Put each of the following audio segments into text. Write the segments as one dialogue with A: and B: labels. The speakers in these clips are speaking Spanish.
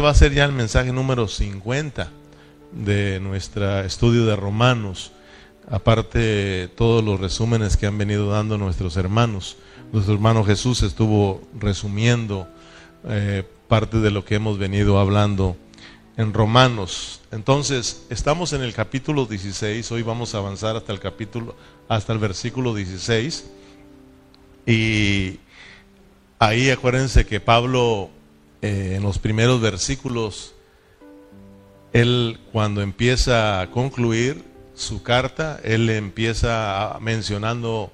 A: Va a ser ya el mensaje número 50 de nuestro estudio de Romanos. Aparte todos los resúmenes que han venido dando nuestros hermanos. Nuestro hermano Jesús estuvo resumiendo eh, parte de lo que hemos venido hablando en Romanos. Entonces, estamos en el capítulo 16, hoy vamos a avanzar hasta el capítulo, hasta el versículo 16. Y ahí acuérdense que Pablo, eh, en los primeros versículos, él cuando empieza a concluir su carta, él empieza mencionando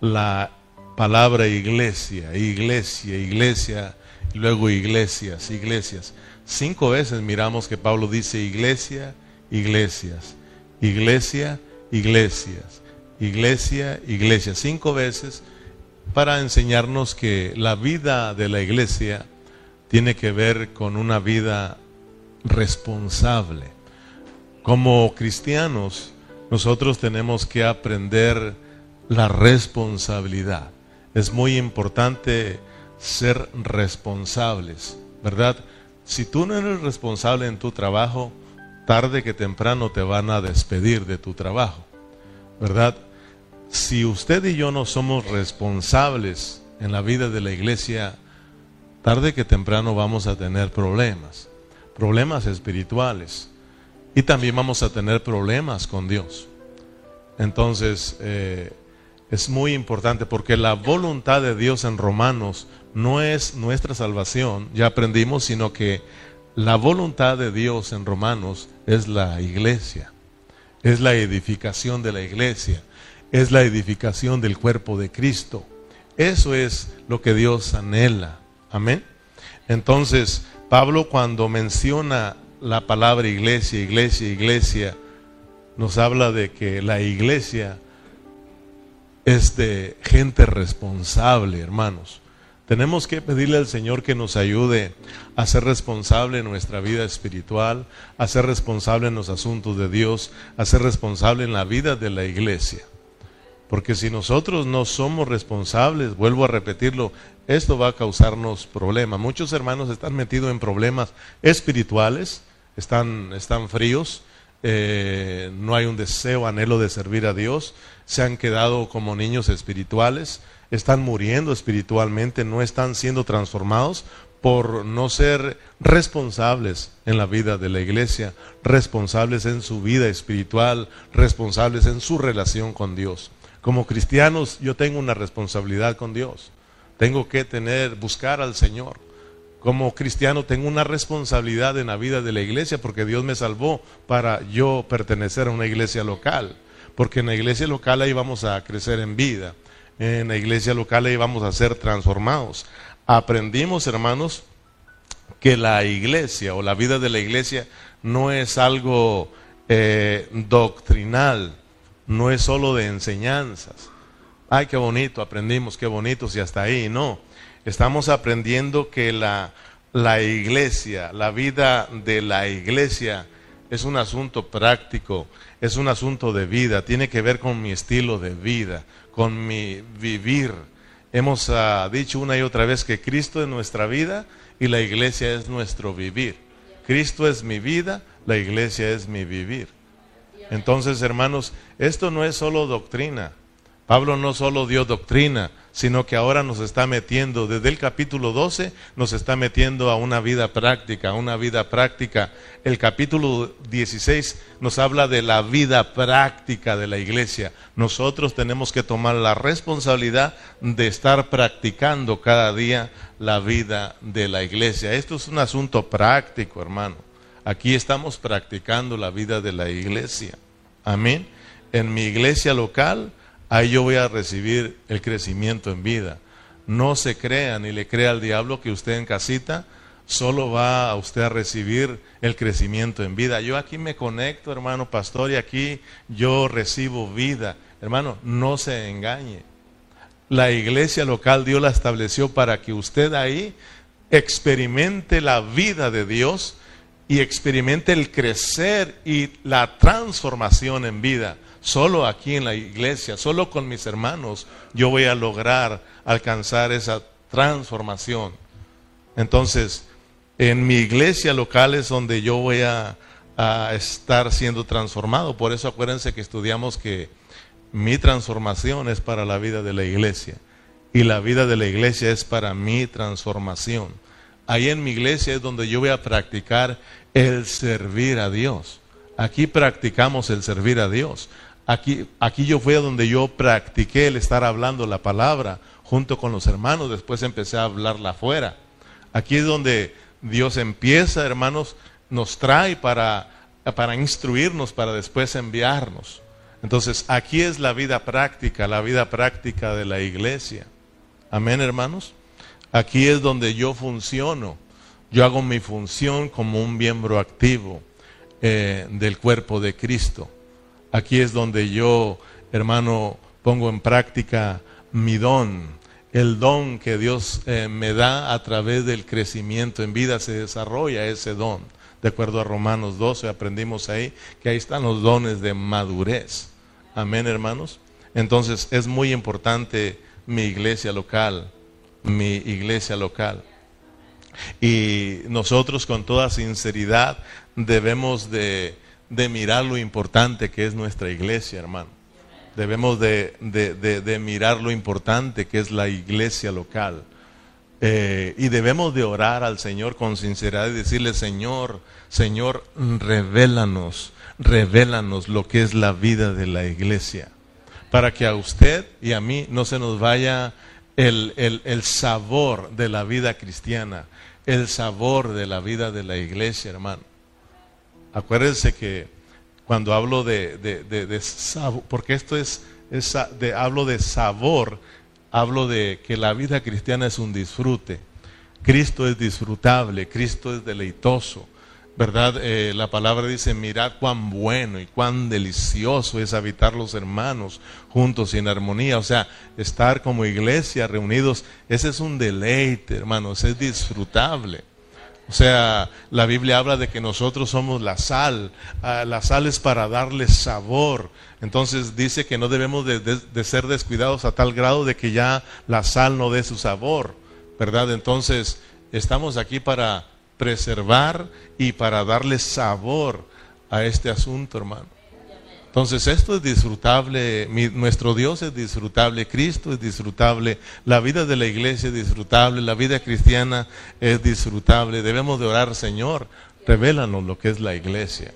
A: la palabra iglesia, iglesia, iglesia, y luego iglesias, iglesias. Cinco veces miramos que Pablo dice iglesia, iglesias, iglesia, iglesias, iglesia, iglesia. Cinco veces para enseñarnos que la vida de la iglesia tiene que ver con una vida responsable. Como cristianos, nosotros tenemos que aprender la responsabilidad. Es muy importante ser responsables, ¿verdad? Si tú no eres responsable en tu trabajo, tarde que temprano te van a despedir de tu trabajo, ¿verdad? Si usted y yo no somos responsables en la vida de la iglesia, tarde que temprano vamos a tener problemas, problemas espirituales, y también vamos a tener problemas con Dios. Entonces, eh, es muy importante porque la voluntad de Dios en Romanos no es nuestra salvación, ya aprendimos, sino que la voluntad de Dios en Romanos es la iglesia, es la edificación de la iglesia, es la edificación del cuerpo de Cristo. Eso es lo que Dios anhela. Amén. Entonces, Pablo cuando menciona la palabra iglesia, iglesia, iglesia, nos habla de que la iglesia es de gente responsable, hermanos. Tenemos que pedirle al Señor que nos ayude a ser responsable en nuestra vida espiritual, a ser responsable en los asuntos de Dios, a ser responsable en la vida de la iglesia. Porque si nosotros no somos responsables, vuelvo a repetirlo, esto va a causarnos problemas. Muchos hermanos están metidos en problemas espirituales, están, están fríos, eh, no hay un deseo, anhelo de servir a Dios, se han quedado como niños espirituales, están muriendo espiritualmente, no están siendo transformados por no ser responsables en la vida de la iglesia, responsables en su vida espiritual, responsables en su relación con Dios. Como cristianos yo tengo una responsabilidad con Dios. Tengo que tener, buscar al Señor. Como cristiano tengo una responsabilidad en la vida de la iglesia porque Dios me salvó para yo pertenecer a una iglesia local. Porque en la iglesia local ahí vamos a crecer en vida en la iglesia local y vamos a ser transformados. Aprendimos, hermanos, que la iglesia o la vida de la iglesia no es algo eh, doctrinal, no es solo de enseñanzas. Ay, qué bonito, aprendimos, qué bonito, si hasta ahí, no. Estamos aprendiendo que la, la iglesia, la vida de la iglesia es un asunto práctico, es un asunto de vida, tiene que ver con mi estilo de vida, con mi vivir. Hemos ah, dicho una y otra vez que Cristo es nuestra vida y la iglesia es nuestro vivir. Cristo es mi vida, la iglesia es mi vivir. Entonces, hermanos, esto no es solo doctrina. Pablo no solo dio doctrina, sino que ahora nos está metiendo, desde el capítulo 12, nos está metiendo a una vida práctica, a una vida práctica. El capítulo 16 nos habla de la vida práctica de la iglesia. Nosotros tenemos que tomar la responsabilidad de estar practicando cada día la vida de la iglesia. Esto es un asunto práctico, hermano. Aquí estamos practicando la vida de la iglesia. Amén. En mi iglesia local ahí yo voy a recibir el crecimiento en vida. No se crea ni le crea al diablo que usted en casita solo va a usted a recibir el crecimiento en vida. Yo aquí me conecto, hermano pastor, y aquí yo recibo vida. Hermano, no se engañe. La iglesia local Dios la estableció para que usted ahí experimente la vida de Dios y experimente el crecer y la transformación en vida. Solo aquí en la iglesia, solo con mis hermanos, yo voy a lograr alcanzar esa transformación. Entonces, En mi iglesia local es donde yo voy a, a estar siendo transformado. Por eso acuérdense que estudiamos que mi transformación es para la vida de la iglesia y la vida de la iglesia es para mi transformación. Ahí en mi iglesia es donde yo voy a practicar el servir a Dios. Aquí practicamos el servir a Dios. Aquí, aquí yo fui a donde yo practiqué el estar hablando la palabra junto con los hermanos. Después empecé a hablarla afuera. Aquí es donde Dios empieza, hermanos, nos trae para, para instruirnos, para después enviarnos. Entonces, aquí es la vida práctica, la vida práctica de la iglesia. Amén, hermanos. Aquí es donde yo funciono. Yo hago mi función como un miembro activo eh, del cuerpo de Cristo. Aquí es donde yo, hermano, pongo en práctica mi don, el don que Dios eh, me da a través del crecimiento en vida, se desarrolla ese don. De acuerdo a Romanos 12, aprendimos ahí que ahí están los dones de madurez. Amén, hermanos. Entonces es muy importante mi iglesia local, mi iglesia local. Y nosotros con toda sinceridad debemos de, mirar lo importante que es nuestra iglesia, hermano. Debemos de, de mirar lo importante que es la iglesia local. Eh, y debemos de orar al Señor con sinceridad y decirle, Señor, Señor, revélanos, revélanos lo que es la vida de la iglesia, para que a usted y a mí no se nos vaya el, el, sabor de la vida cristiana, el sabor de la vida de la iglesia, hermano. Acuérdense que cuando hablo de, de, de, sabor, porque esto es, es de, hablo de sabor, hablo de que la vida cristiana es un disfrute. Cristo es disfrutable, Cristo es deleitoso. ¿Verdad? Eh, la palabra dice, mirad cuán bueno y cuán delicioso es habitar los hermanos juntos y en armonía. O sea, estar como iglesia reunidos, ese es un deleite, hermanos, es disfrutable. O sea, la Biblia habla de que nosotros somos la sal. Ah, la sal es para darle sabor. Entonces dice que no debemos de, ser descuidados a tal grado de que ya la sal no dé su sabor. ¿Verdad? Entonces, estamos aquí para preservar y para darle sabor a este asunto, hermano. Entonces esto es disfrutable, nuestro Dios es disfrutable, Cristo es disfrutable, la vida de la iglesia es disfrutable, la vida cristiana es disfrutable. Debemos de orar, Señor, revélanos lo que es la iglesia.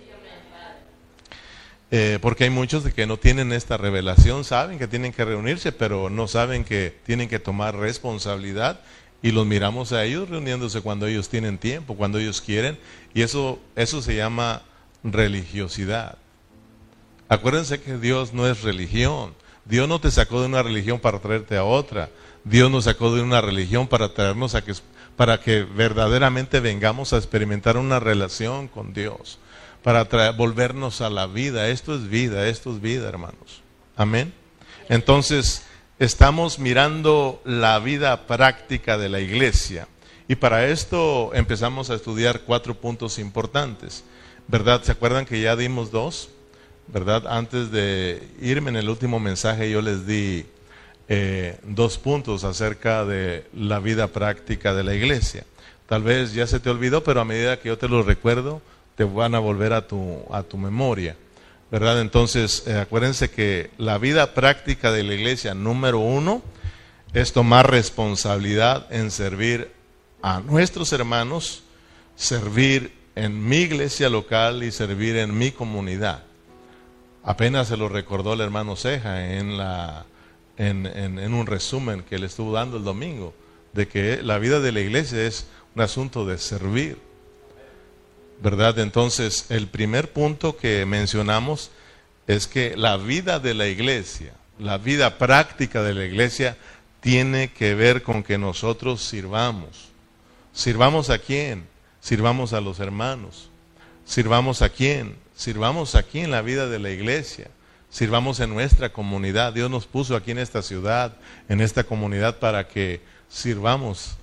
A: Eh, porque hay muchos de que no tienen esta revelación, saben que tienen que reunirse, pero no saben que tienen que tomar responsabilidad y los miramos a ellos reuniéndose cuando ellos tienen tiempo, cuando ellos quieren, y eso, eso se llama religiosidad. Acuérdense que Dios no es religión. Dios no te sacó de una religión para traerte a otra. Dios nos sacó de una religión para traernos a que, para que verdaderamente vengamos a experimentar una relación con Dios, para volvernos a la vida. Esto es vida, esto es vida, hermanos. Amén. Entonces, estamos mirando la vida práctica de la iglesia. Y para esto empezamos a estudiar cuatro puntos importantes. ¿Verdad? ¿Se acuerdan que ya dimos dos? ¿Verdad? Antes de irme en el último mensaje yo les di eh, dos puntos acerca de la vida práctica de la iglesia. Tal vez ya se te olvidó, pero a medida que yo te lo recuerdo, te van a volver a tu, a tu memoria. ¿Verdad? Entonces, eh, acuérdense que la vida práctica de la iglesia, número uno, es tomar responsabilidad en servir a nuestros hermanos, servir en mi iglesia local y servir en mi comunidad. Apenas se lo recordó el hermano Ceja en, en un resumen que le estuvo dando el domingo, de que la vida de la iglesia es un asunto de servir ¿verdad? Entonces, el primer punto que mencionamos es que la vida de la iglesia, la vida práctica de la iglesia, tiene que ver con que nosotros sirvamos. ¿Sirvamos a quién? Sirvamos a los hermanos. ¿Sirvamos a quién? Sirvamos aquí en la vida de la iglesia. Sirvamos en nuestra comunidad. Dios nos puso aquí en esta ciudad, en esta comunidad, para que sirvamos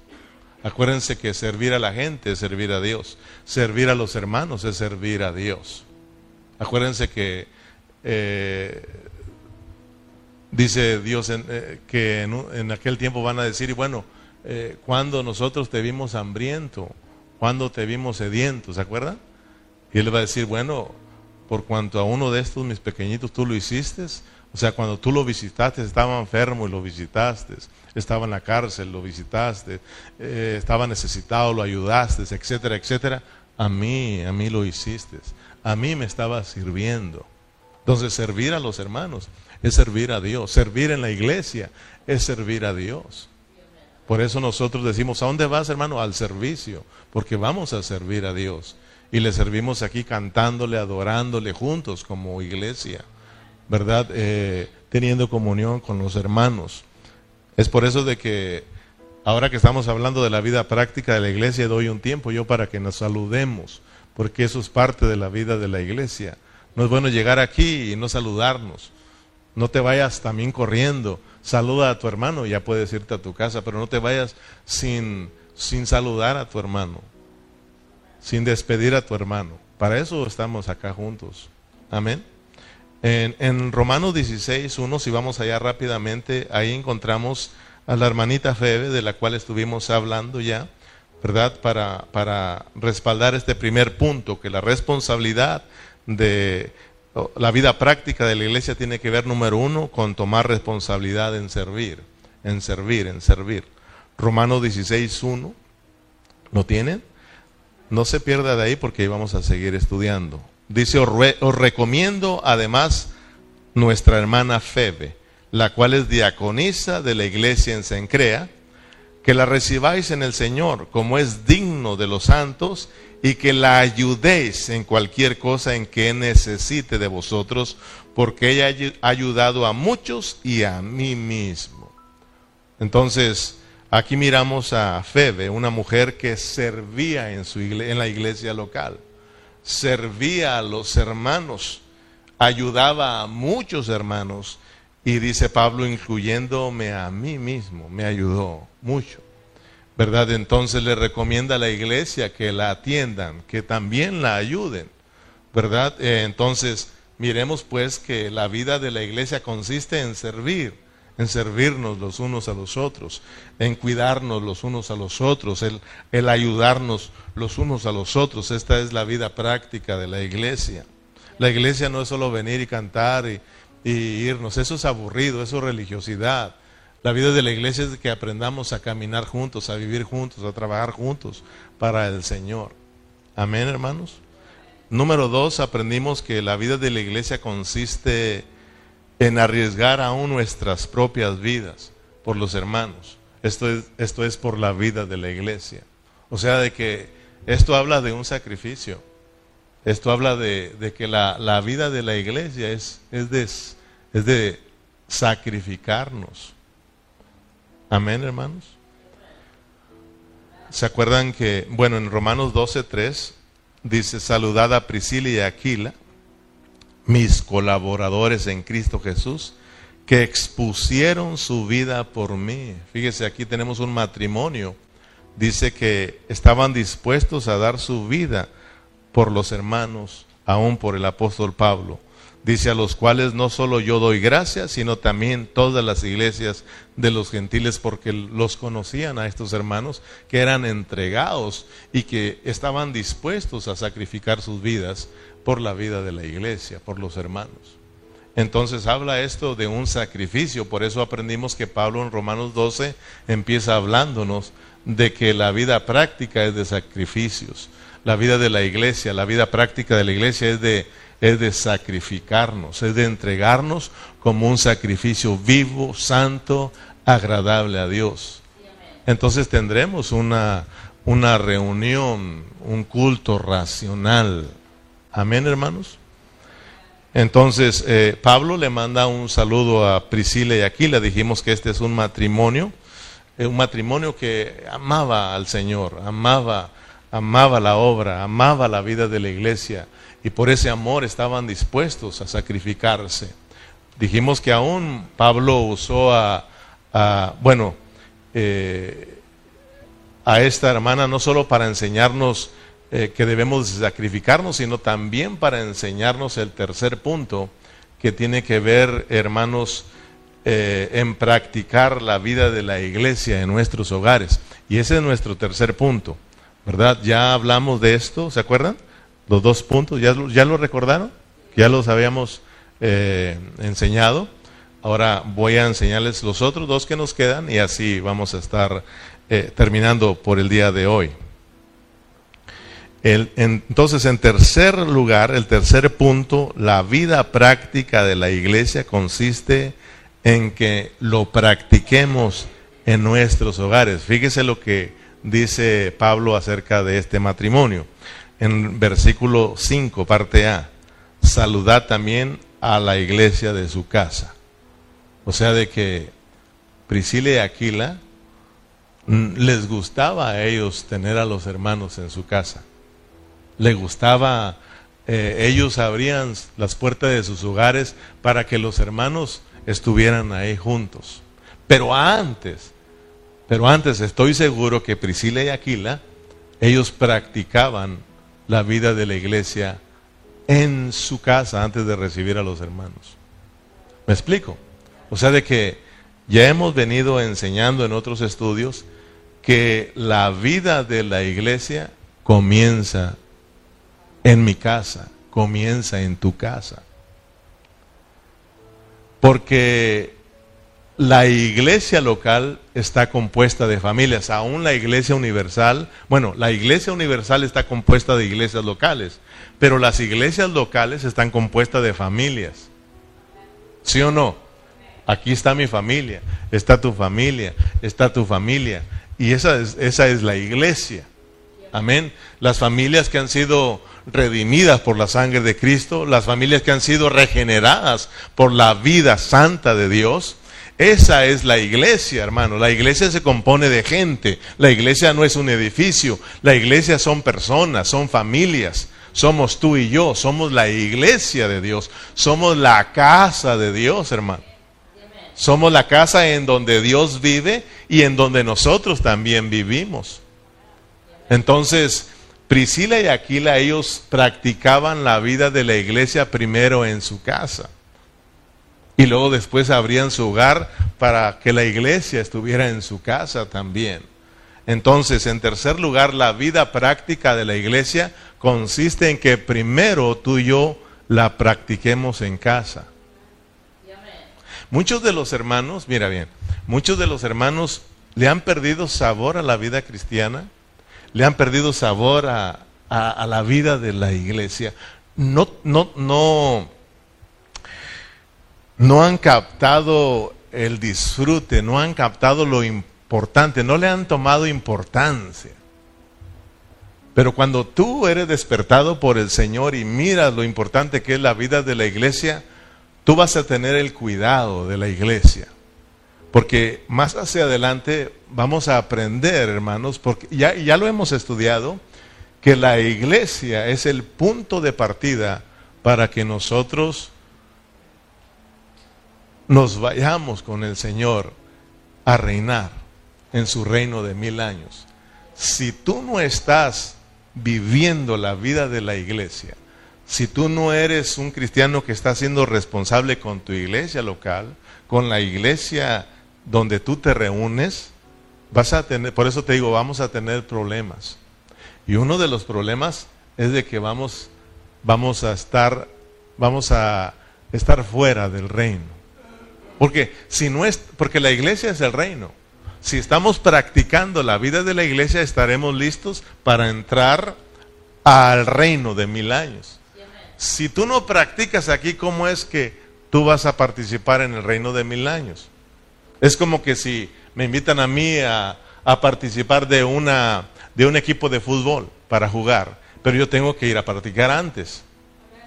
A: Acuérdense que servir a la gente es servir a Dios. Servir a los hermanos es servir a Dios. Acuérdense que eh, dice Dios eh, que en, aquel tiempo van a decir, y bueno, eh, cuando nosotros te vimos hambriento ¿Cuándo te vimos sediento? ¿Se acuerdan? Y él va a decir, bueno, por cuanto a uno de estos mis pequeñitos tú lo hiciste, o sea, cuando tú lo visitaste, estaba enfermo y lo visitaste, estaba en la cárcel, lo visitaste, eh, estaba necesitado, lo ayudaste, etcétera, etcétera. A mí, a mí lo hiciste. A mí me estaba sirviendo. Entonces, servir a los hermanos es servir a Dios. Servir en la iglesia es servir a Dios. Por eso nosotros decimos, ¿a dónde vas, hermano? Al servicio, porque vamos a servir a Dios. Y le servimos aquí cantándole, adorándole juntos como iglesia. ¿Verdad? Eh, teniendo comunión con los hermanos. Es por eso de que ahora que estamos hablando de la vida práctica de la iglesia, doy un tiempo yo para que nos saludemos, porque eso es parte de la vida de la iglesia. No es bueno llegar aquí y no saludarnos. No te vayas también corriendo. Saluda a tu hermano, ya puedes irte a tu casa, pero no te vayas sin, sin saludar a tu hermano, sin despedir a tu hermano. Para eso estamos acá juntos. Amén. En, Romanos 16, 1, si vamos allá rápidamente, ahí encontramos a la hermanita Febe, de la cual estuvimos hablando ya, ¿verdad? Para, para respaldar este primer punto, que la responsabilidad de la vida práctica de la iglesia tiene que ver, número uno, con tomar responsabilidad en servir, en servir, en servir. Romanos 16, 1, ¿lo tienen? No se pierda de ahí porque vamos a seguir estudiando. Dice, os, recomiendo además nuestra hermana Febe, la cual es diaconisa de la iglesia en Sencrea, que la recibáis en el Señor como es digno de los santos y que la ayudéis en cualquier cosa en que necesite de vosotros, porque ella ha ayudado a muchos y a mí mismo. Entonces, aquí miramos a Febe, una mujer que servía en, su en la iglesia local servía a los hermanos, ayudaba a muchos hermanos y dice Pablo, incluyéndome a mí mismo, me ayudó mucho. ¿Verdad? Entonces le recomienda a la iglesia que la atiendan, que también la ayuden. ¿Verdad? Eh, entonces, miremos pues que la vida de la iglesia consiste en servir en servirnos los unos a los otros, en cuidarnos los unos a los otros, el, el ayudarnos los unos a los otros. Esta es la vida práctica de la iglesia. La iglesia no es solo venir y cantar y, y irnos, eso es aburrido, eso es religiosidad. La vida de la iglesia es que aprendamos a caminar juntos, a vivir juntos, a trabajar juntos para el Señor. Amén, hermanos. Número dos, aprendimos que la vida de la iglesia consiste en arriesgar aún nuestras propias vidas por los hermanos. Esto es, esto es por la vida de la iglesia. O sea, de que esto habla de un sacrificio. Esto habla de, que la, vida de la iglesia es, es, de, es de sacrificarnos. Amén, hermanos. ¿Se acuerdan que, bueno, en Romanos 12.3 dice, saludad a Priscila y Aquila, mis colaboradores en Cristo Jesús, que expusieron su vida por mí. Fíjese, aquí tenemos un matrimonio. Dice que estaban dispuestos a dar su vida por los hermanos, aún por el apóstol Pablo. Dice a los cuales no solo yo doy gracias, sino también todas las iglesias de los gentiles, porque los conocían a estos hermanos que eran entregados y que estaban dispuestos a sacrificar sus vidas por la vida de la iglesia, por los hermanos. Entonces habla esto de un sacrificio, por eso aprendimos que Pablo en Romanos 12 empieza hablándonos de que la vida práctica es de sacrificios. La vida de la iglesia, la vida práctica de la iglesia es de, es de sacrificarnos, es de entregarnos como un sacrificio vivo, santo, agradable a Dios. Entonces tendremos una, una reunión, un culto racional, Amén, hermanos. Entonces, eh, Pablo le manda un saludo a Priscila y Aquila. Dijimos que este es un matrimonio, eh, un matrimonio que amaba al Señor, amaba, amaba la obra, amaba la vida de la iglesia y por ese amor estaban dispuestos a sacrificarse. Dijimos que aún Pablo usó a, bueno, eh, a esta hermana no solo para enseñarnos eh, que debemos sacrificarnos, sino también para enseñarnos el tercer punto, que tiene que ver, hermanos, eh, en practicar la vida de la iglesia en nuestros hogares. Y ese es nuestro tercer punto. ¿verdad? Ya hablamos de esto, ¿se acuerdan? Los dos puntos, ¿ya, ya lo recordaron? Ya los habíamos eh, enseñado. Ahora voy a enseñarles los otros dos que nos quedan y así vamos a estar terminando por el día de hoy. Entonces, en tercer lugar, el tercer punto, la vida práctica de la iglesia consiste en que lo practiquemos en nuestros hogares. Fíjese lo que dice Pablo acerca de este matrimonio. En versículo 5, parte A, saludad también a la iglesia de su casa. O sea, de que Priscila y Aquila mm, les gustaba a ellos tener a los hermanos en su casa. Les gustaba, eh, ellos abrían las puertas de sus hogares para que los hermanos estuvieran ahí juntos. Pero antes, pero antes estoy seguro que Priscila y Aquila, ellos practicaban la vida de la iglesia en su casa antes de recibir a los hermanos. ¿Me explico? O sea, de que ya hemos venido enseñando en otros estudios que la vida de la iglesia comienza en mi casa, comienza en tu casa. Porque la iglesia local está compuesta de familias, aún la iglesia universal, bueno, la iglesia universal está compuesta de iglesias locales, pero las iglesias locales están compuestas de familias. ¿Sí o no? Aquí está mi familia, está tu familia, está tu familia. Y esa es, esa es la iglesia. Amén. Las familias que han sido redimidas por la sangre de Cristo, las familias que han sido regeneradas por la vida santa de Dios. Esa es la iglesia, hermano. La iglesia se compone de gente. La iglesia no es un edificio. La iglesia son personas, son familias. Somos tú y yo, somos la iglesia de Dios, somos la casa de Dios, hermano. Somos la casa en donde Dios vive y en donde nosotros también vivimos. Entonces, Priscila y Aquila, ellos practicaban la vida de la iglesia primero en su casa. Y luego después abrían su hogar para que la iglesia estuviera en su casa también. Entonces, en tercer lugar, la vida práctica de la iglesia consiste en que primero tú y yo la practiquemos en casa. Muchos de los hermanos, mira bien, muchos de los hermanos le han perdido sabor a la vida cristiana, le han perdido sabor a, la vida de la iglesia. No, no, no, no han captado el disfrute, no han captado lo importante, no le han tomado importancia. Pero cuando tú eres despertado por el Señor y miras lo importante que es la vida de la iglesia, tú vas a tener el cuidado de la iglesia. Porque más hacia adelante vamos a aprender, hermanos, porque ya, ya lo hemos estudiado, que la iglesia es el punto de partida para que nosotros nos vayamos con el Señor a reinar en su reino de mil años. Si tú no estás viviendo la vida de la iglesia, si tú no eres un cristiano que está siendo responsable con tu iglesia local, con la iglesia donde tú te reúnes, vas a tener, por eso te digo, vamos a tener problemas. Y uno de los problemas es de que vamos, vamos a estar, vamos a estar fuera del reino. Porque si no es, porque la iglesia es el reino si estamos practicando la vida de la iglesia, estaremos listos para entrar al reino de mil años. Si tú no practicas aquí, ¿cómo es que tú vas a participar en el reino de mil años? Es como que si me invitan a mí a, participar de, una, de un equipo de fútbol para jugar, pero yo tengo que ir a practicar antes.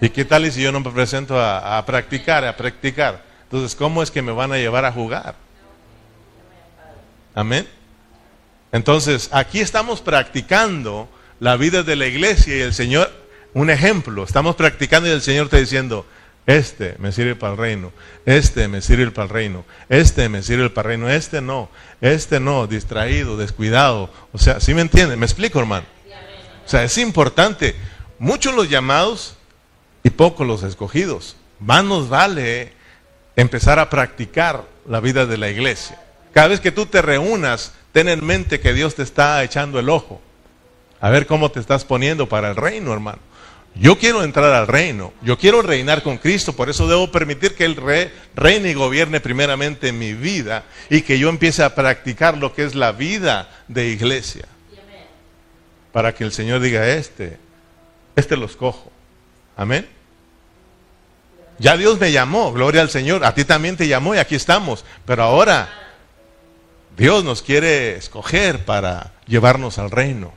A: ¿Y qué tal si yo no me presento a, a practicar, a practicar? Entonces, ¿cómo es que me van a llevar a jugar? Amén. Entonces, aquí estamos practicando la vida de la iglesia y el Señor, un ejemplo, estamos practicando y el Señor está diciendo, este me sirve para el reino, este me sirve para el reino, este me sirve para el reino, este no, este no, distraído, descuidado. O sea, ¿sí me entienden? ¿Me explico, hermano? O sea, es importante. Muchos los llamados y pocos los escogidos. Más nos vale empezar a practicar la vida de la iglesia. Cada vez que tú te reúnas, ten en mente que Dios te está echando el ojo. A ver cómo te estás poniendo para el reino, hermano. Yo quiero entrar al reino, yo quiero reinar con Cristo, por eso debo permitir que Él reine y gobierne primeramente en mi vida y que yo empiece a practicar lo que es la vida de iglesia. Para que el Señor diga, este, este lo escojo. Amén. Ya Dios me llamó, gloria al Señor, a ti también te llamó y aquí estamos, pero ahora Dios nos quiere escoger para llevarnos al reino.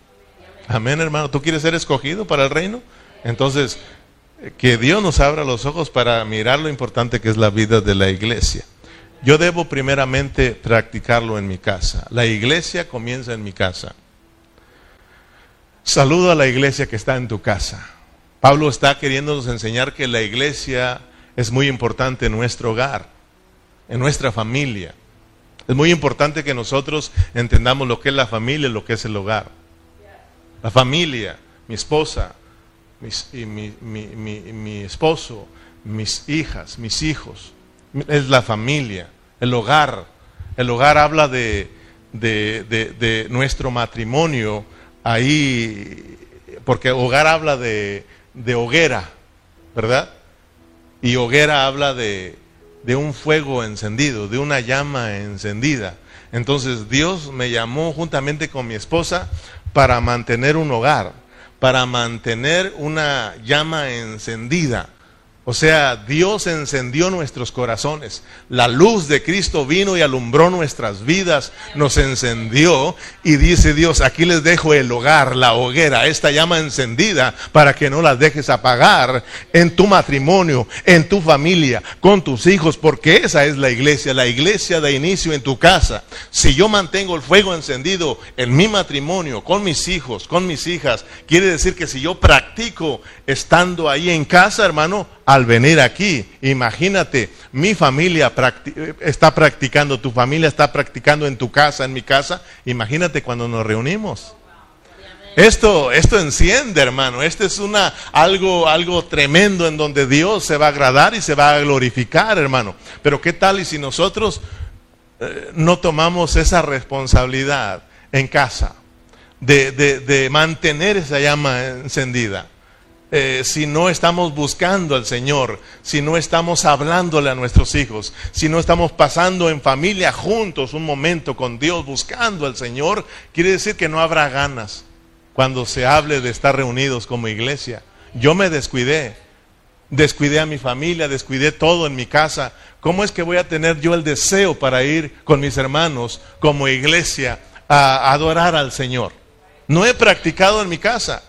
A: Amén, hermano. ¿Tú quieres ser escogido para el reino? Entonces, que Dios nos abra los ojos para mirar lo importante que es la vida de la iglesia. Yo debo primeramente practicarlo en mi casa. La iglesia comienza en mi casa. Saludo a la iglesia que está en tu casa. Pablo está queriéndonos enseñar que la iglesia es muy importante en nuestro hogar, en nuestra familia. Es muy importante que nosotros entendamos lo que es la familia y lo que es el hogar. La familia, mi esposa, mi, esposo, mis hijas, mis hijos. Es la familia, el hogar. El hogar habla de, de, nuestro matrimonio ahí, porque hogar habla de, de hoguera, ¿verdad? Y hoguera habla de, de un fuego encendido, de una llama encendida. Entonces Dios me llamó juntamente con mi esposa para mantener un hogar para mantener una llama encendida o sea, Dios encendió nuestros corazones. La luz de Cristo vino y alumbró nuestras vidas, nos encendió y dice Dios, aquí les dejo el hogar, la hoguera, esta llama encendida para que no la dejes apagar en tu matrimonio, en tu familia, con tus hijos, porque esa es la iglesia, la iglesia de inicio en tu casa. Si yo mantengo el fuego encendido en mi matrimonio, con mis hijos, con mis hijas, quiere decir que si yo practico estando ahí en casa, hermano, al venir aquí. Imagínate, mi familia está practicando, tu familia está practicando en tu casa, en mi casa. Imagínate cuando nos reunimos. Esto, esto enciende, hermano. Esto es una, algo, algo tremendo en donde Dios se va a agradar y se va a glorificar, hermano. Pero ¿qué tal y si nosotros eh, no tomamos esa responsabilidad en casa de, de mantener esa llama encendida? Eh, si no estamos buscando al Señor, si no estamos hablándole a nuestros hijos, si no estamos pasando en familia juntos un momento con Dios buscando al Señor, quiere decir que no habrá ganas cuando se hable de estar reunidos como iglesia. Yo me descuidé, descuidé a mi familia, descuidé todo en mi casa. ¿Cómo es que voy a tener yo el deseo para ir con mis hermanos como iglesia a adorar al Señor? No he practicado en mi casa.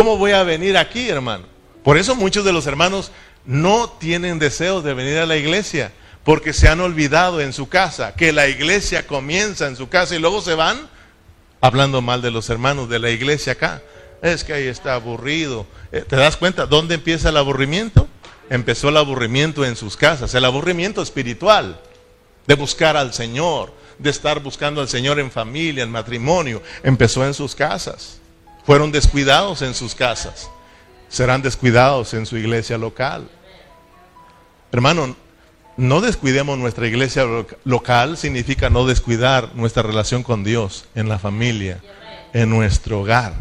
A: ¿Cómo voy a venir aquí, hermano? Por eso muchos de los hermanos no tienen deseos de venir a la iglesia, porque se han olvidado en su casa, que la iglesia comienza en su casa y luego se van hablando mal de los hermanos de la iglesia acá. Es que ahí está aburrido. Eh, ¿Te das cuenta dónde empieza el aburrimiento? Empezó el aburrimiento en sus casas, el aburrimiento espiritual, de buscar al Señor, de estar buscando al Señor en familia, en matrimonio, empezó en sus casas. Fueron descuidados en sus casas. Serán descuidados en su iglesia local. Hermano, no descuidemos nuestra iglesia local, significa no descuidar nuestra relación con Dios en la familia, en nuestro hogar.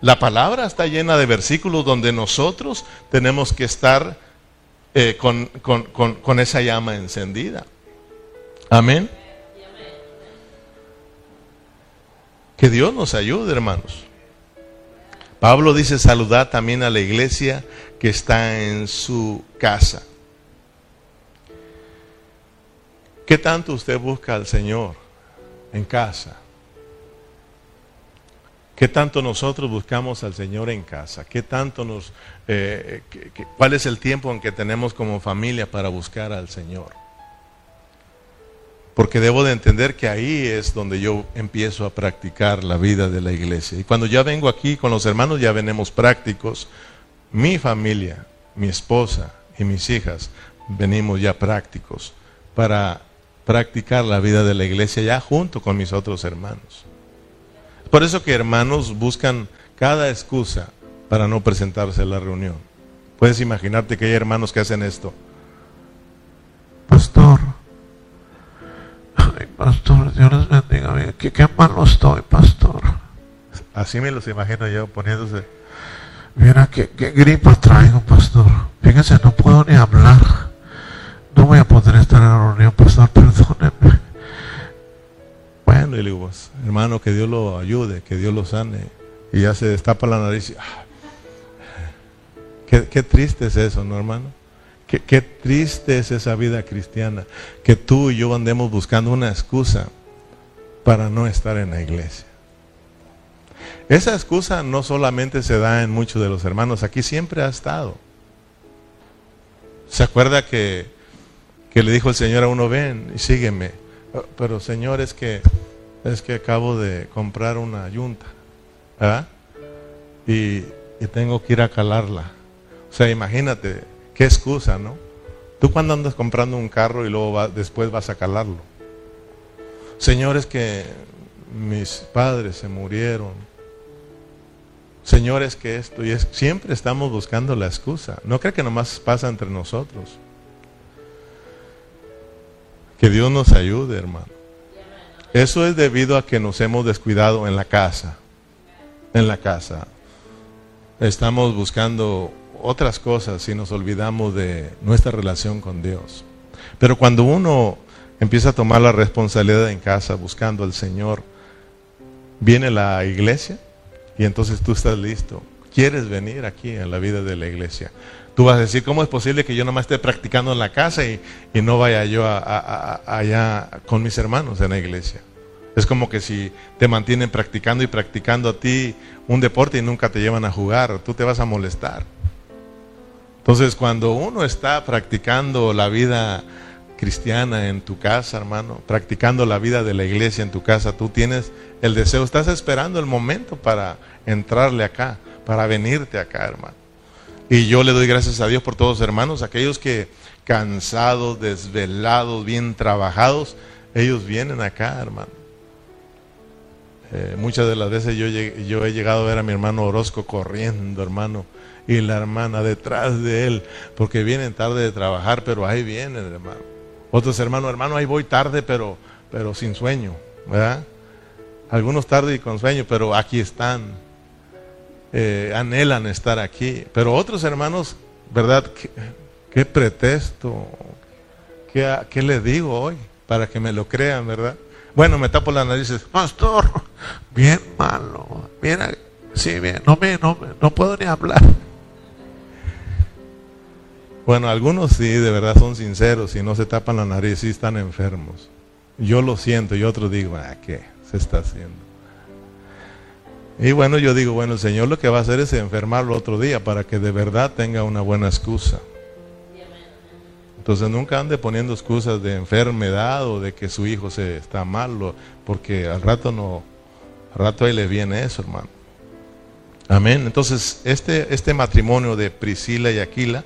A: La palabra está llena de versículos donde nosotros tenemos que estar eh, con, con esa llama encendida. Amén. Que Dios nos ayude, hermanos. Pablo dice saludar también a la iglesia que está en su casa. ¿Qué tanto usted busca al Señor en casa? ¿Qué tanto nosotros buscamos al Señor en casa? ¿Qué tanto nos, eh, cuál es el tiempo en que tenemos como familia para buscar al Señor? Porque debo de entender que ahí es donde yo empiezo a practicar la vida de la iglesia. Y cuando ya vengo aquí con los hermanos, ya venimos prácticos. Mi familia, mi esposa y mis hijas, venimos ya prácticos para practicar la vida de la iglesia ya junto con mis otros hermanos. Por eso que hermanos buscan cada excusa para no presentarse a la reunión. Puedes imaginarte que hay hermanos que hacen esto. Pastor, pastor, Dios les bendiga. Qué, qué malo estoy, pastor. así me los imagino yo poniéndose. Mira, qué, qué gripa traigo, pastor. Fíjense, no puedo ni hablar. No voy a poder estar en la reunión, pastor, perdónenme. Bueno, y le digo, pues, hermano, que Dios lo ayude, que Dios lo sane. Y ya se destapa la nariz ah, qué, qué triste es eso, ¿no, hermano? Qué, triste es esa vida cristiana, que tú y yo andemos buscando una excusa para no estar en la iglesia. Esa excusa no solamente se da en muchos de los hermanos, aquí siempre ha estado. ¿Se acuerda que, que le dijo el Señor a uno, ven y sígueme? Oh, pero Señor, es que, es que acabo de comprar una yunta, Y, y tengo que ir a calarla. O sea, imagínate, Qué excusa, ¿no? Tú cuando andas comprando un carro y luego después vas a calarlo. Señores que mis padres se murieron. Señores que esto y es, siempre estamos buscando la excusa. No creo que nomás pasa entre nosotros. Que Dios nos ayude, hermano. Eso es debido a que nos hemos descuidado en la casa. En la casa. Estamos buscando otras cosas si nos olvidamos de nuestra relación con Dios. Pero cuando uno empieza a tomar la responsabilidad en casa buscando al Señor, viene la iglesia y entonces tú estás listo. Quieres venir aquí a la vida de la iglesia. Tú vas a decir, ¿cómo es posible que yo nomás esté practicando en la casa y, no vaya yo allá con mis hermanos en la iglesia? Es como que si te mantienen practicando y practicando a ti un deporte y nunca te llevan a jugar, tú te vas a molestar. Entonces, cuando uno está practicando la vida cristiana en tu casa, hermano, practicando la vida de la iglesia en tu casa, tú tienes el deseo, estás esperando el momento para entrarle acá, para venirte acá, hermano. Y yo le doy gracias a Dios por todos hermanos, aquellos que cansados, desvelados, bien trabajados, ellos vienen acá, hermano. Eh, muchas de las veces yo, yo he llegado a ver a mi hermano Orozco corriendo, hermano y la hermana detrás de él, porque vienen tarde de trabajar, pero ahí vienen, hermano. Otros hermanos, hermano, ahí voy tarde, pero, pero sin sueño, ¿verdad? Algunos tarde y con sueño, pero aquí están. Eh, anhelan estar aquí. Pero otros hermanos, ¿verdad? ¿Qué, pretexto? ¿Qué, ¿Qué le digo hoy? Para que me lo crean, ¿verdad? Bueno, me tapo las narices. Pastor, bien malo. Mira, sí, bien. No, me, no, no puedo ni hablar. Bueno, algunos sí, de verdad son sinceros y no se tapan la nariz y están enfermos. Yo lo siento y otros digo, ah, ¿qué se está haciendo? Y bueno, yo digo, bueno, el Señor lo que va a hacer es enfermarlo otro día para que de verdad tenga una buena excusa. Entonces nunca ande poniendo excusas de enfermedad o de que su hijo se está malo, porque al rato no, al rato ahí le viene eso, hermano. Amén. Entonces, este, este matrimonio de Priscila y Aquila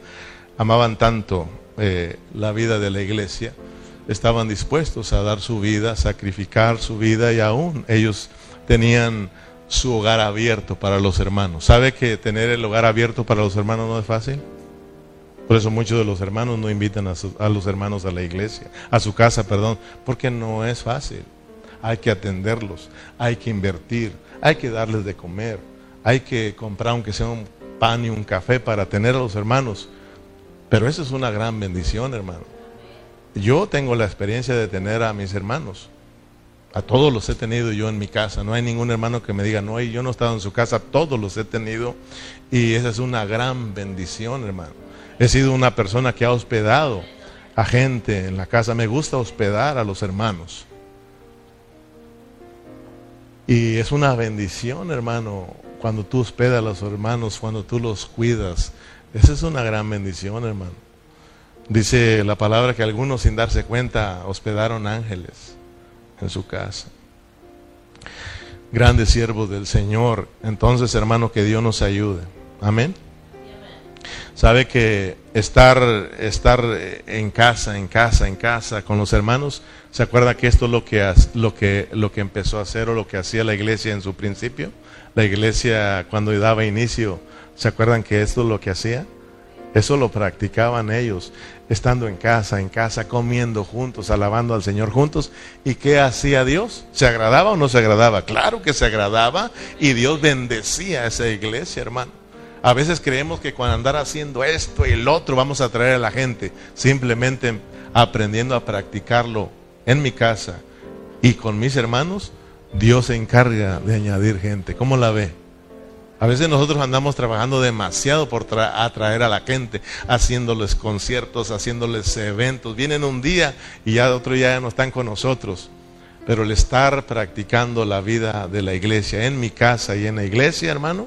A: amaban tanto eh, la vida de la iglesia, estaban dispuestos a dar su vida, sacrificar su vida y aún ellos tenían su hogar abierto para los hermanos. ¿Sabe que tener el hogar abierto para los hermanos no es fácil? Por eso muchos de los hermanos no invitan a, a, los hermanos a la iglesia, a su casa, perdón, porque no es fácil. Hay que atenderlos, hay que invertir, hay que darles de comer, hay que comprar aunque sea un pan y un café para tener a los hermanos pero eso es una gran bendición, hermano. Yo tengo la experiencia de tener a mis hermanos. A todos los he tenido yo en mi casa. No hay ningún hermano que me diga, no, yo no he estado en su casa. Todos los he tenido. Y esa es una gran bendición, hermano. He sido una persona que ha hospedado a gente en la casa. Me gusta hospedar a los hermanos. Y es una bendición, hermano, cuando tú hospedas a los hermanos, cuando tú los cuidas, esa es una gran bendición, hermano. Dice la palabra que algunos sin darse cuenta hospedaron ángeles en su casa. Grandes siervos del Señor. Entonces, hermano, que Dios nos ayude. Amén. Sabe que estar, estar en casa, en casa, en casa con los hermanos, ¿se acuerda que esto es lo que, lo, que, lo que empezó a hacer o lo que hacía la iglesia en su principio? La iglesia cuando daba inicio ¿Se acuerdan que esto es lo que hacía? Eso lo practicaban ellos, estando en casa, en casa, comiendo juntos, alabando al Señor juntos. ¿Y qué hacía Dios? ¿Se agradaba o no se agradaba? Claro que se agradaba y Dios bendecía a esa iglesia, hermano. A veces creemos que cuando andar haciendo esto y el otro vamos a atraer a la gente, simplemente aprendiendo a practicarlo en mi casa y con mis hermanos, Dios se encarga de añadir gente. ¿Cómo la ve? A veces nosotros andamos trabajando demasiado por atraer a la gente, haciéndoles conciertos, haciéndoles eventos. Vienen un día y ya otro día ya no están con nosotros. Pero el estar practicando la vida de la iglesia en mi casa y en la iglesia, hermano,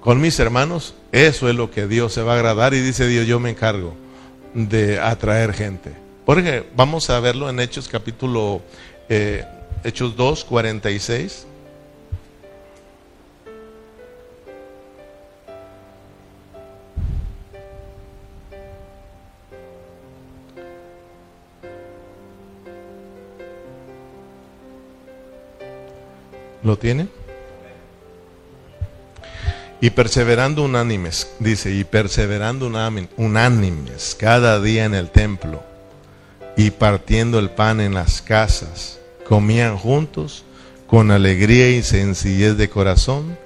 A: con mis hermanos, eso es lo que Dios se va a agradar y dice Dios, yo me encargo de atraer gente. Porque vamos a verlo en Hechos capítulo eh, Hechos 2, 46. ¿Lo tiene? Y perseverando unánimes, dice, y perseverando unánimes cada día en el templo y partiendo el pan en las casas, comían juntos con alegría y sencillez de corazón,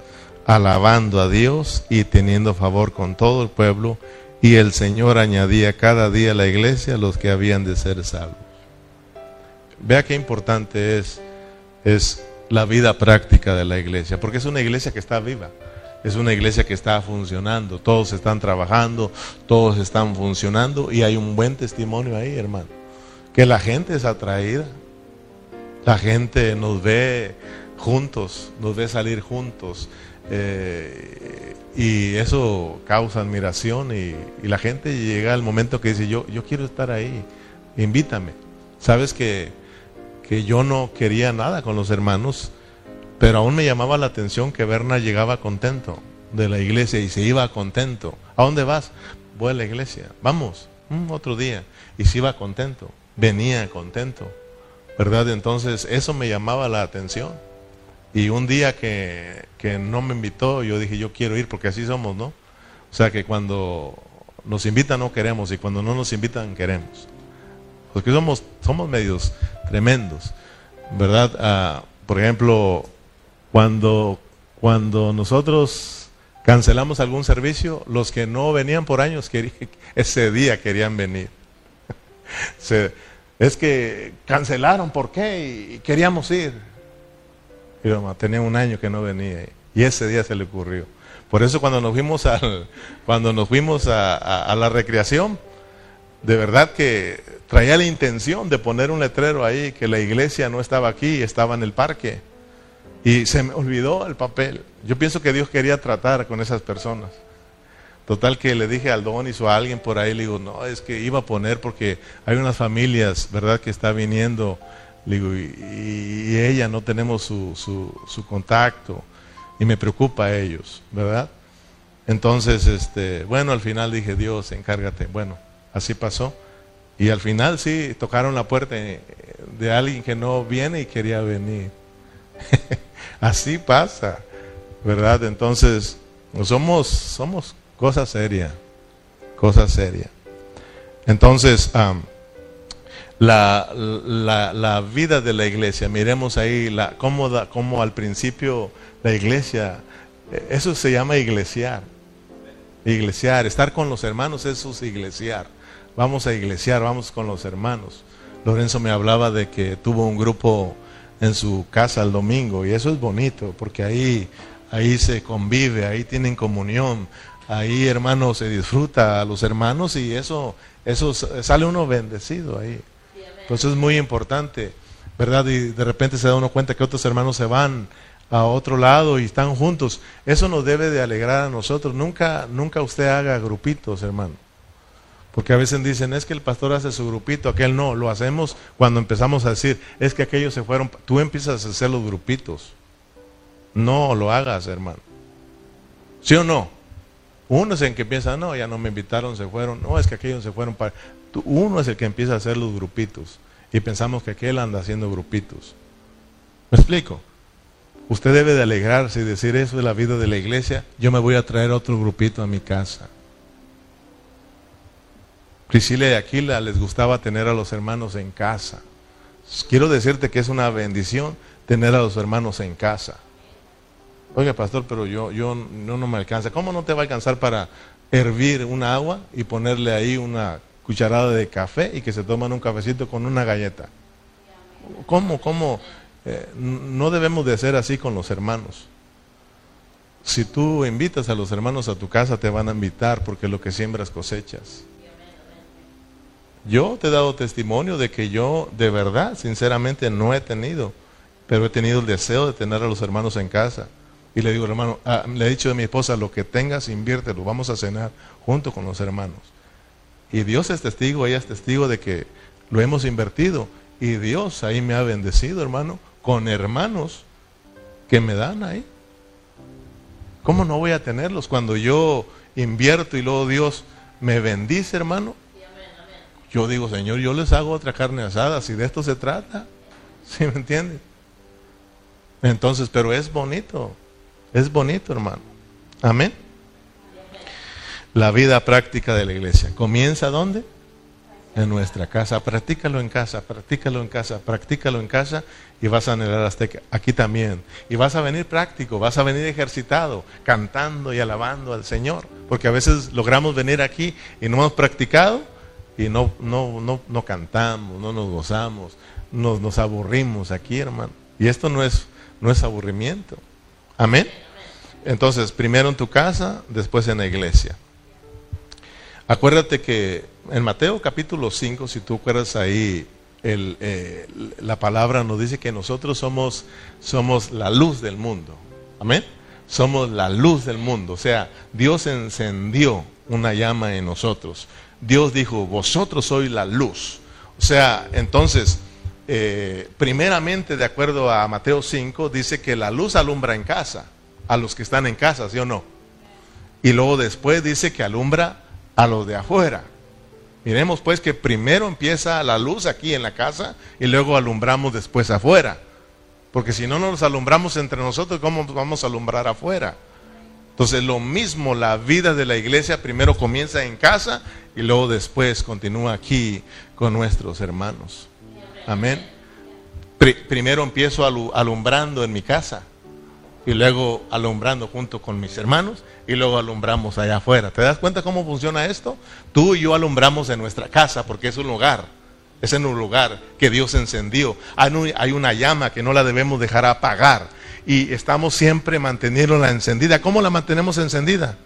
A: alabando a Dios y teniendo favor con todo el pueblo, y el Señor añadía cada día a la iglesia los que habían de ser salvos. Vea qué importante es, es la vida práctica de la iglesia, porque es una iglesia que está viva. Es una iglesia que está funcionando, todos están trabajando, todos están funcionando y hay un buen testimonio ahí, hermano. Que la gente es atraída, la gente nos ve juntos, nos ve salir juntos eh, y eso causa admiración y, la gente llega al momento que dice yo, yo quiero estar ahí, invítame. Sabes que, que yo no quería nada con los hermanos pero aún me llamaba la atención que Berna llegaba contento de la iglesia y se iba contento. ¿A dónde vas? Voy a la iglesia. Vamos, mm, otro día. Y se iba contento, venía contento. ¿Verdad? Entonces eso me llamaba la atención. Y un día que, que no me invitó, yo dije, yo quiero ir porque así somos, ¿no? O sea que cuando nos invitan no queremos y cuando no nos invitan queremos. Porque somos, somos medios tremendos, ¿verdad? Ah, por ejemplo, cuando, cuando nosotros cancelamos algún servicio, los que no venían por años ese día querían venir. es que cancelaron, ¿por qué? Y queríamos ir. Y tenía un año que no venía y ese día se le ocurrió. Por eso cuando nos fuimos, al, cuando nos fuimos a, a la recreación, de verdad que traía la intención de poner un letrero ahí que la iglesia no estaba aquí, estaba en el parque. Y se me olvidó el papel. Yo pienso que Dios quería tratar con esas personas. Total que le dije al Donis o a alguien por ahí, le digo, no, es que iba a poner porque hay unas familias, ¿verdad?, que está viniendo, le digo, y, ella no tenemos su, su, su, contacto y me preocupa a ellos, ¿verdad? Entonces, este, bueno, al final dije, Dios, encárgate. Bueno, así pasó. Y al final sí, tocaron la puerta de alguien que no viene y quería venir. Así pasa, ¿verdad? Entonces, somos, somos cosa seria, cosa seria. Entonces, la, la, vida de la iglesia, miremos ahí la, cómo, cómo al principio la iglesia, eso se llama iglesiar. Iglesiar, estar con los hermanos, eso es iglesiar. Vamos a iglesiar, vamos con los hermanos. Lorenzo me hablaba de que tuvo un grupo en su casa el domingo y eso es bonito porque ahí, ahí se convive, ahí tienen comunión, ahí hermano se disfruta a los hermanos y eso, eso sale uno bendecido ahí. Entonces es muy importante, ¿verdad? Y de repente se da uno cuenta que otros hermanos se van a otro lado y están juntos. Eso nos debe de alegrar a nosotros. Nunca, nunca usted haga grupitos, hermano. Porque a veces dicen, es que el pastor hace su grupito, aquel no. Lo hacemos cuando empezamos a decir, es que aquellos se fueron. Tú empiezas a hacer los grupitos. No lo hagas, hermano. ¿Sí o no? Uno es el que piensa, no, ya no me invitaron, se fueron. No, es que aquellos se fueron para... Uno es el que empieza a hacer los grupitos. Y pensamos que aquel anda haciendo grupitos. ¿Me explico? Usted debe de alegrarse y decir, eso es la vida de la iglesia. Yo me voy a traer otro grupito a mi casa. Priscila y Aquila les gustaba tener a los hermanos en casa. Quiero decirte que es una bendición tener a los hermanos en casa. Oiga, pastor, pero yo, yo no, me alcanza. ¿Cómo no te va a alcanzar para hervir un agua y ponerle ahí una cucharada de café y que se toman un cafecito con una galleta? ¿Cómo? ¿Cómo? Eh, no debemos de hacer así con los hermanos. Si tú invitas a los hermanos a tu casa, te van a invitar porque lo que siembras cosechas. Yo te he dado testimonio de que yo de verdad, sinceramente, no he tenido, pero he tenido el deseo de tener a los hermanos en casa. Y le digo, hermano, ah, le he dicho a mi esposa, lo que tengas, inviértelo, vamos a cenar junto con los hermanos. Y Dios es testigo, ella es testigo de que lo hemos invertido. Y Dios ahí me ha bendecido, hermano, con hermanos que me dan ahí. ¿Cómo no voy a tenerlos cuando yo invierto y luego Dios me bendice, hermano? Yo digo, Señor, yo les hago otra carne asada, si de esto se trata. ¿Sí me entienden? Entonces, pero es bonito, es bonito, hermano. Amén. La vida práctica de la iglesia. ¿Comienza dónde? en nuestra casa. Practícalo en casa, practícalo en casa, practícalo en casa y vas a anhelar hasta aquí también. Y vas a venir práctico, vas a venir ejercitado, cantando y alabando al Señor. Porque a veces logramos venir aquí y no hemos practicado y no, no, no, no cantamos, no nos gozamos, nos, nos aburrimos aquí, hermano. Y esto no es, no es aburrimiento. Amén. Entonces, primero en tu casa, después en la iglesia. Acuérdate que en Mateo capítulo 5, si tú acuerdas ahí, eh, la palabra nos dice que nosotros somos, somos la luz del mundo. Amén. Somos la luz del mundo. O sea, Dios encendió una llama en nosotros. Dios dijo, vosotros sois la luz. O sea, entonces, eh, primeramente, de acuerdo a Mateo 5, dice que la luz alumbra en casa, a los que están en casa, ¿sí o no? Y luego después dice que alumbra a los de afuera. Miremos pues que primero empieza la luz aquí en la casa y luego alumbramos después afuera. Porque si no nos alumbramos entre nosotros, ¿cómo vamos a alumbrar afuera? Entonces lo mismo, la vida de la iglesia primero comienza en casa y luego después continúa aquí con nuestros hermanos. Amén. primero empiezo alumbrando en mi casa y luego alumbrando junto con mis hermanos y luego alumbramos allá afuera. ¿Te das cuenta cómo funciona esto? Tú y yo alumbramos en nuestra casa porque es un lugar, es en un lugar que Dios encendió. Hay una llama que no la debemos dejar apagar y estamos siempre manteniéndola encendida. ¿Cómo la mantenemos encendida?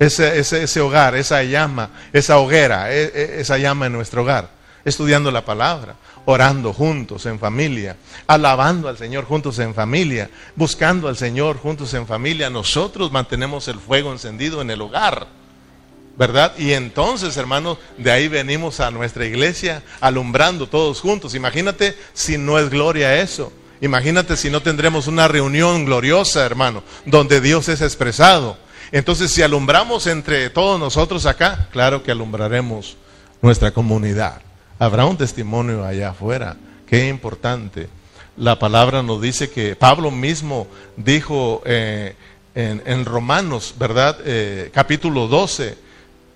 A: Ese, ese, hogar, esa llama, esa hoguera, e, e, esa llama en nuestro hogar, estudiando la palabra, orando juntos en familia, alabando al Señor juntos en familia, buscando al Señor juntos en familia, nosotros mantenemos el fuego encendido en el hogar. ¿Verdad? Y entonces, hermanos, de ahí venimos a nuestra iglesia alumbrando todos juntos. Imagínate si no es gloria eso. Imagínate si no tendremos una reunión gloriosa, hermano, donde Dios es expresado. Entonces, si alumbramos entre todos nosotros acá, claro que alumbraremos nuestra comunidad. Habrá un testimonio allá afuera. Qué importante. La palabra nos dice que Pablo mismo dijo eh, en, Romanos, ¿verdad? Eh, capítulo 12,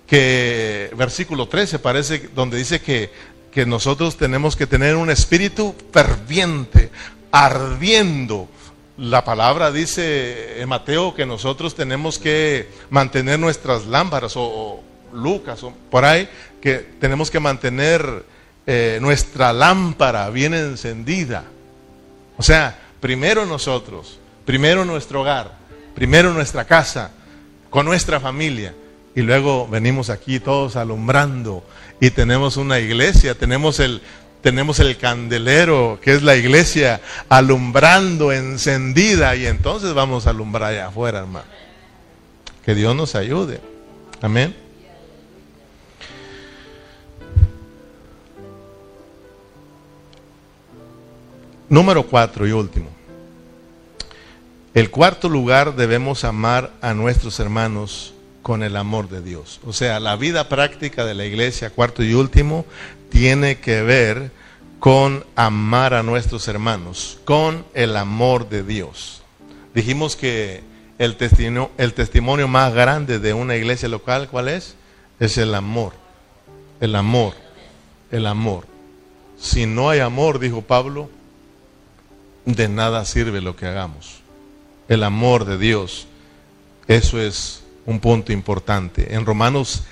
A: que versículo 13 parece donde dice que, que nosotros tenemos que tener un espíritu ferviente, ardiendo. La palabra dice en Mateo que nosotros tenemos que mantener nuestras lámparas o, Lucas o por ahí, que tenemos que mantener eh, nuestra lámpara bien encendida. O sea, primero nosotros, primero nuestro hogar, primero nuestra casa, con nuestra familia. Y luego venimos aquí todos alumbrando y tenemos una iglesia, tenemos el, tenemos el candelero, que es la iglesia, alumbrando, encendida, y entonces vamos a alumbrar allá afuera, hermano. Que Dios nos ayude. Amén. Número cuatro y último. El cuarto lugar debemos amar a nuestros hermanos con el amor de Dios. O sea, la vida práctica de la iglesia, cuarto y último, tiene que ver con amar a nuestros hermanos, con el amor de Dios. Dijimos que el testimonio, el testimonio más grande de una iglesia local, ¿cuál es? Es el amor. el amor, el amor. Si no hay amor, dijo Pablo, de nada sirve lo que hagamos. El amor de Dios, eso es un punto importante. En Romanos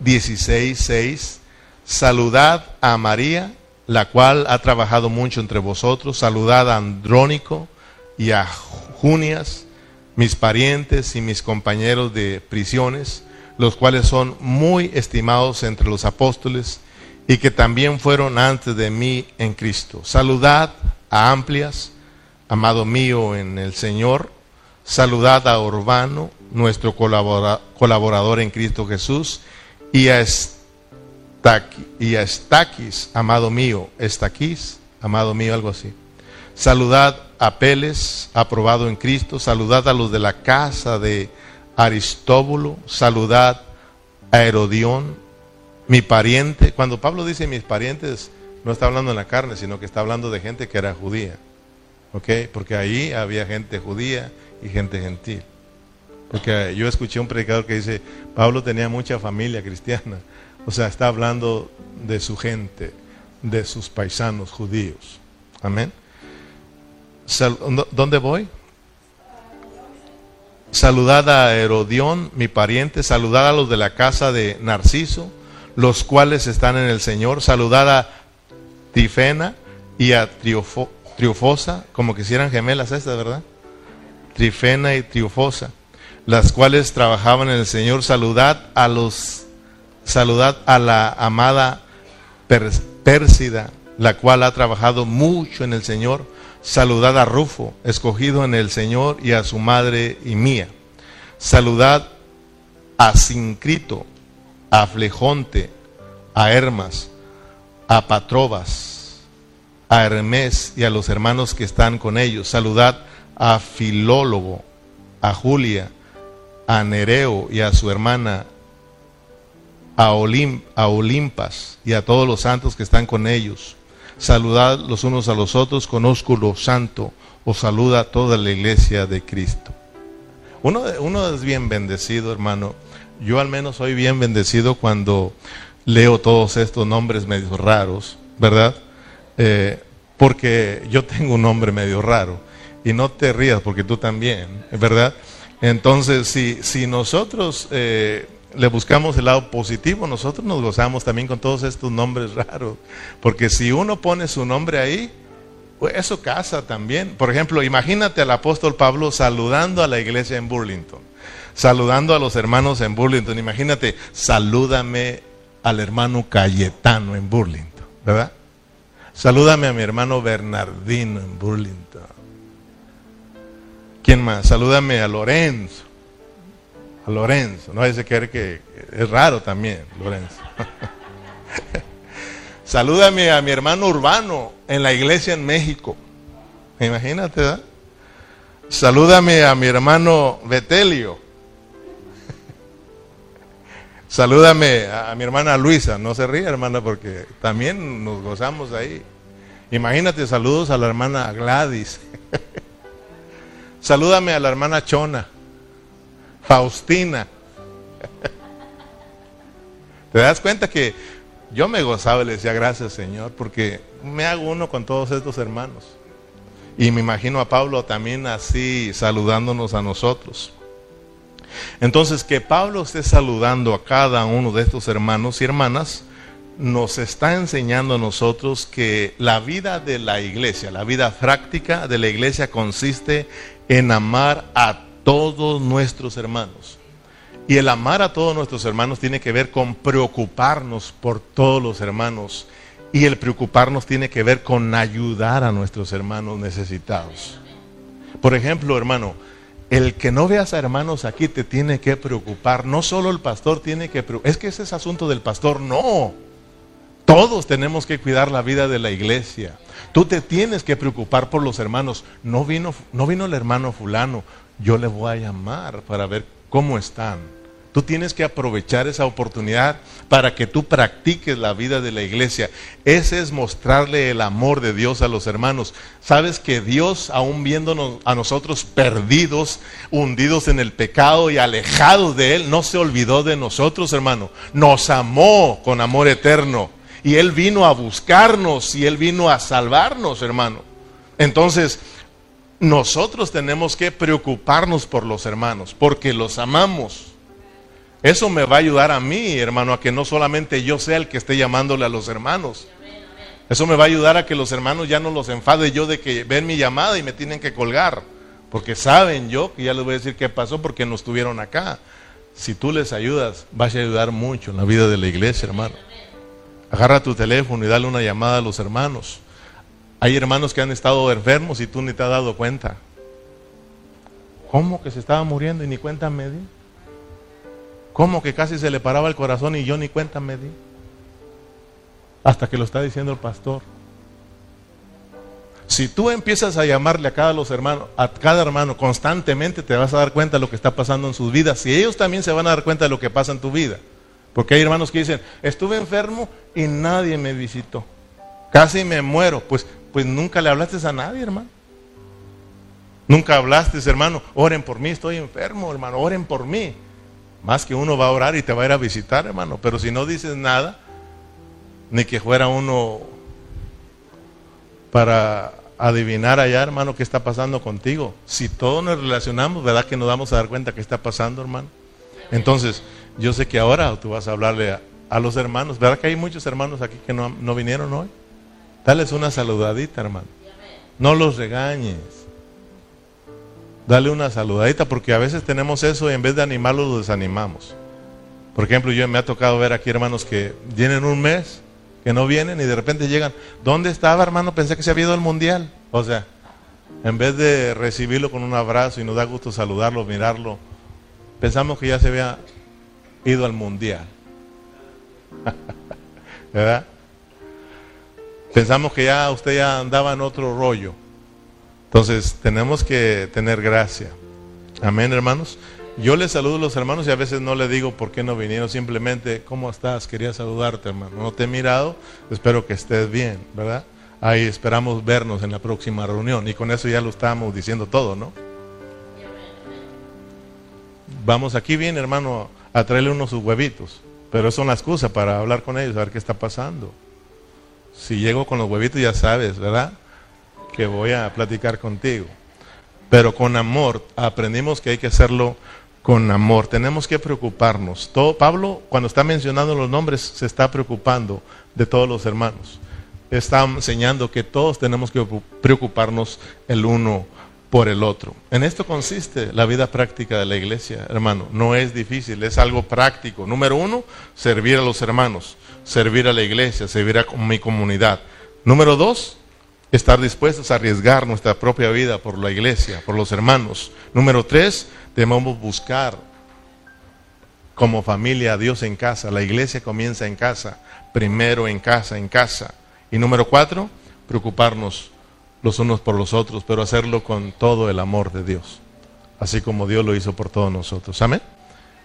A: 16, 6, saludad a María, la cual ha trabajado mucho entre vosotros, saludad a Andrónico y a Junias, mis parientes y mis compañeros de prisiones, los cuales son muy estimados entre los apóstoles y que también fueron antes de mí en Cristo. Saludad a Amplias, amado mío en el Señor. Saludad a Urbano, nuestro colaborador en Cristo Jesús, y a, y a Estaquis, amado mío, Estaquis, amado mío, algo así. Saludad a Peles, aprobado en Cristo. Saludad a los de la casa de Aristóbulo. Saludad a Herodión, mi pariente. Cuando Pablo dice mis parientes, no está hablando en la carne, sino que está hablando de gente que era judía. Porque ahí había gente judía y gente gentil. Porque yo escuché un predicador que dice, Pablo tenía mucha familia cristiana. O sea, está hablando de su gente, de sus paisanos judíos. Amén. ¿Dónde voy? Saludad a Herodión, mi pariente, saludad a los de la casa de Narciso, los cuales están en el Señor, saludad a Trifena y a Triofosa, como que hicieran gemelas estas, ¿verdad? Trifena y Triofosa, las cuales trabajaban en el Señor, saludad a los, saludad a la amada Pérsida, la cual ha trabajado mucho en el Señor, Saludad a Rufo, escogido en el Señor, y a su madre y mía. Saludad a Sincrito, a Flejonte, a Hermas, a Patrobas, a Hermes y a los hermanos que están con ellos. Saludad a Filólogo, a Julia, a Nereo y a su hermana, a, a Olimpas y a todos los santos que están con ellos saludad los unos a los otros con ósculo santo, os saluda toda la iglesia de Cristo. Uno, uno es bien bendecido, hermano. Yo al menos soy bien bendecido cuando leo todos estos nombres medio raros, ¿verdad? Eh, porque yo tengo un nombre medio raro. Y no te rías porque tú también, ¿verdad? Entonces, si, si nosotros eh, le buscamos el lado positivo, nosotros nos gozamos también con todos estos nombres raros. Porque si uno pone su nombre ahí, pues eso casa también. Por ejemplo, imagínate al apóstol Pablo saludando a la iglesia en Burlington, saludando a los hermanos en Burlington. Imagínate, salúdame al hermano Cayetano en Burlington, ¿verdad? Salúdame a mi hermano Bernardino en Burlington. ¿Quién más? Salúdame a Lorenzo. Lorenzo. No hay que creer que es raro también, Lorenzo. Salúdame a mi hermano Urbano en la iglesia en México. Imagínate, ¿verdad? Salúdame a mi hermano Betelio. Salúdame a, mi hermana Luisa. No se ríe, hermana, porque también nos gozamos ahí. Imagínate, saludos a la hermana Gladys. Salúdame a la hermana Chona. Faustina. ¿Te das cuenta que yo me gozaba y le decía gracias Señor porque me hago uno con todos estos hermanos? Y me imagino a Pablo también así saludándonos a nosotros. Entonces que Pablo esté saludando a cada uno de estos hermanos y hermanas nos está enseñando a nosotros que la vida de la iglesia, la vida práctica de la iglesia consiste en amar a todos nuestros hermanos. Y el amar a todos nuestros hermanos tiene que ver con preocuparnos por todos los hermanos. Y el preocuparnos tiene que ver con ayudar a nuestros hermanos necesitados. Por ejemplo, hermano, el que no veas a hermanos aquí te tiene que preocupar. No solo el pastor tiene que preocupar. Es que ese es asunto del pastor. No. Todos tenemos que cuidar la vida de la iglesia. Tú te tienes que preocupar por los hermanos. No vino, no vino el hermano fulano yo le voy a llamar para ver cómo están. Tú tienes que aprovechar esa oportunidad para que tú practiques la vida de la iglesia. Ese es mostrarle el amor de Dios a los hermanos. Sabes que Dios, aún viéndonos a nosotros perdidos, hundidos en el pecado y alejados de Él, no se olvidó de nosotros, hermano. Nos amó con amor eterno. Y Él vino a buscarnos y Él vino a salvarnos, hermano. Entonces, nosotros tenemos que preocuparnos por los hermanos, porque los amamos. Eso me va a ayudar a mí, hermano, a que no solamente yo sea el que esté llamándole a los hermanos. Eso me va a ayudar a que los hermanos ya no los enfade yo de que ven mi llamada y me tienen que colgar. Porque saben yo que ya les voy a decir qué pasó porque no estuvieron acá. Si tú les ayudas, vas a ayudar mucho en la vida de la iglesia, hermano. Agarra tu teléfono y dale una llamada a los hermanos. Hay hermanos que han estado enfermos y tú ni te has dado cuenta. ¿Cómo que se estaba muriendo y ni cuenta me di? ¿Cómo que casi se le paraba el corazón y yo ni cuenta me di? Hasta que lo está diciendo el pastor. Si tú empiezas a llamarle a cada, los hermanos, a cada hermano constantemente, te vas a dar cuenta de lo que está pasando en sus vidas. Y ellos también se van a dar cuenta de lo que pasa en tu vida. Porque hay hermanos que dicen, estuve enfermo y nadie me visitó. Casi me muero. Pues pues nunca le hablaste a nadie, hermano. Nunca hablaste, hermano, oren por mí, estoy enfermo, hermano, oren por mí. Más que uno va a orar y te va a ir a visitar, hermano. Pero si no dices nada, ni que fuera uno para adivinar allá, hermano, qué está pasando contigo. Si todos nos relacionamos, ¿verdad que nos vamos a dar cuenta qué está pasando, hermano? Entonces, yo sé que ahora tú vas a hablarle a, los hermanos. ¿Verdad que hay muchos hermanos aquí que no, no vinieron hoy? Dales una saludadita, hermano. No los regañes. Dale una saludadita porque a veces tenemos eso y en vez de animarlos los desanimamos. Por ejemplo, yo me ha tocado ver aquí hermanos que tienen un mes, que no vienen y de repente llegan. ¿Dónde estaba, hermano? Pensé que se había ido al mundial. O sea, en vez de recibirlo con un abrazo y nos da gusto saludarlo, mirarlo, pensamos que ya se había ido al mundial. ¿Verdad? Pensamos que ya usted ya andaba en otro rollo. Entonces tenemos que tener gracia. Amén, hermanos. Yo le saludo a los hermanos y a veces no le digo por qué no vinieron, simplemente, ¿cómo estás? Quería saludarte, hermano. No te he mirado, espero que estés bien, ¿verdad? Ahí esperamos vernos en la próxima reunión y con eso ya lo estamos diciendo todo, ¿no? Vamos aquí bien, hermano, a traerle unos sus huevitos, pero eso es una excusa para hablar con ellos, a ver qué está pasando. Si llego con los huevitos ya sabes, ¿verdad? Que voy a platicar contigo. Pero con amor, aprendimos que hay que hacerlo con amor. Tenemos que preocuparnos. Todo, Pablo, cuando está mencionando los nombres, se está preocupando de todos los hermanos. Está enseñando que todos tenemos que preocuparnos el uno por el otro. En esto consiste la vida práctica de la iglesia, hermano. No es difícil, es algo práctico. Número uno, servir a los hermanos servir a la iglesia, servir a mi comunidad. Número dos, estar dispuestos a arriesgar nuestra propia vida por la iglesia, por los hermanos. Número tres, debemos buscar como familia a Dios en casa. La iglesia comienza en casa, primero en casa, en casa. Y número cuatro, preocuparnos los unos por los otros, pero hacerlo con todo el amor de Dios, así como Dios lo hizo por todos nosotros. Amén.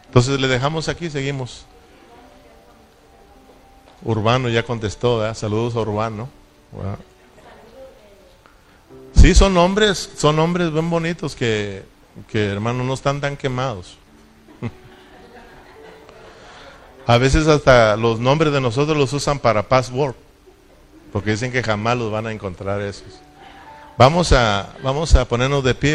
A: Entonces le dejamos aquí, seguimos. Urbano ya contestó, saludos a Urbano. Sí, son hombres, son hombres bien bonitos que, que hermano, no están tan quemados. A veces hasta los nombres de nosotros los usan para password, porque dicen que jamás los van a encontrar esos. Vamos a, vamos a ponernos de pie.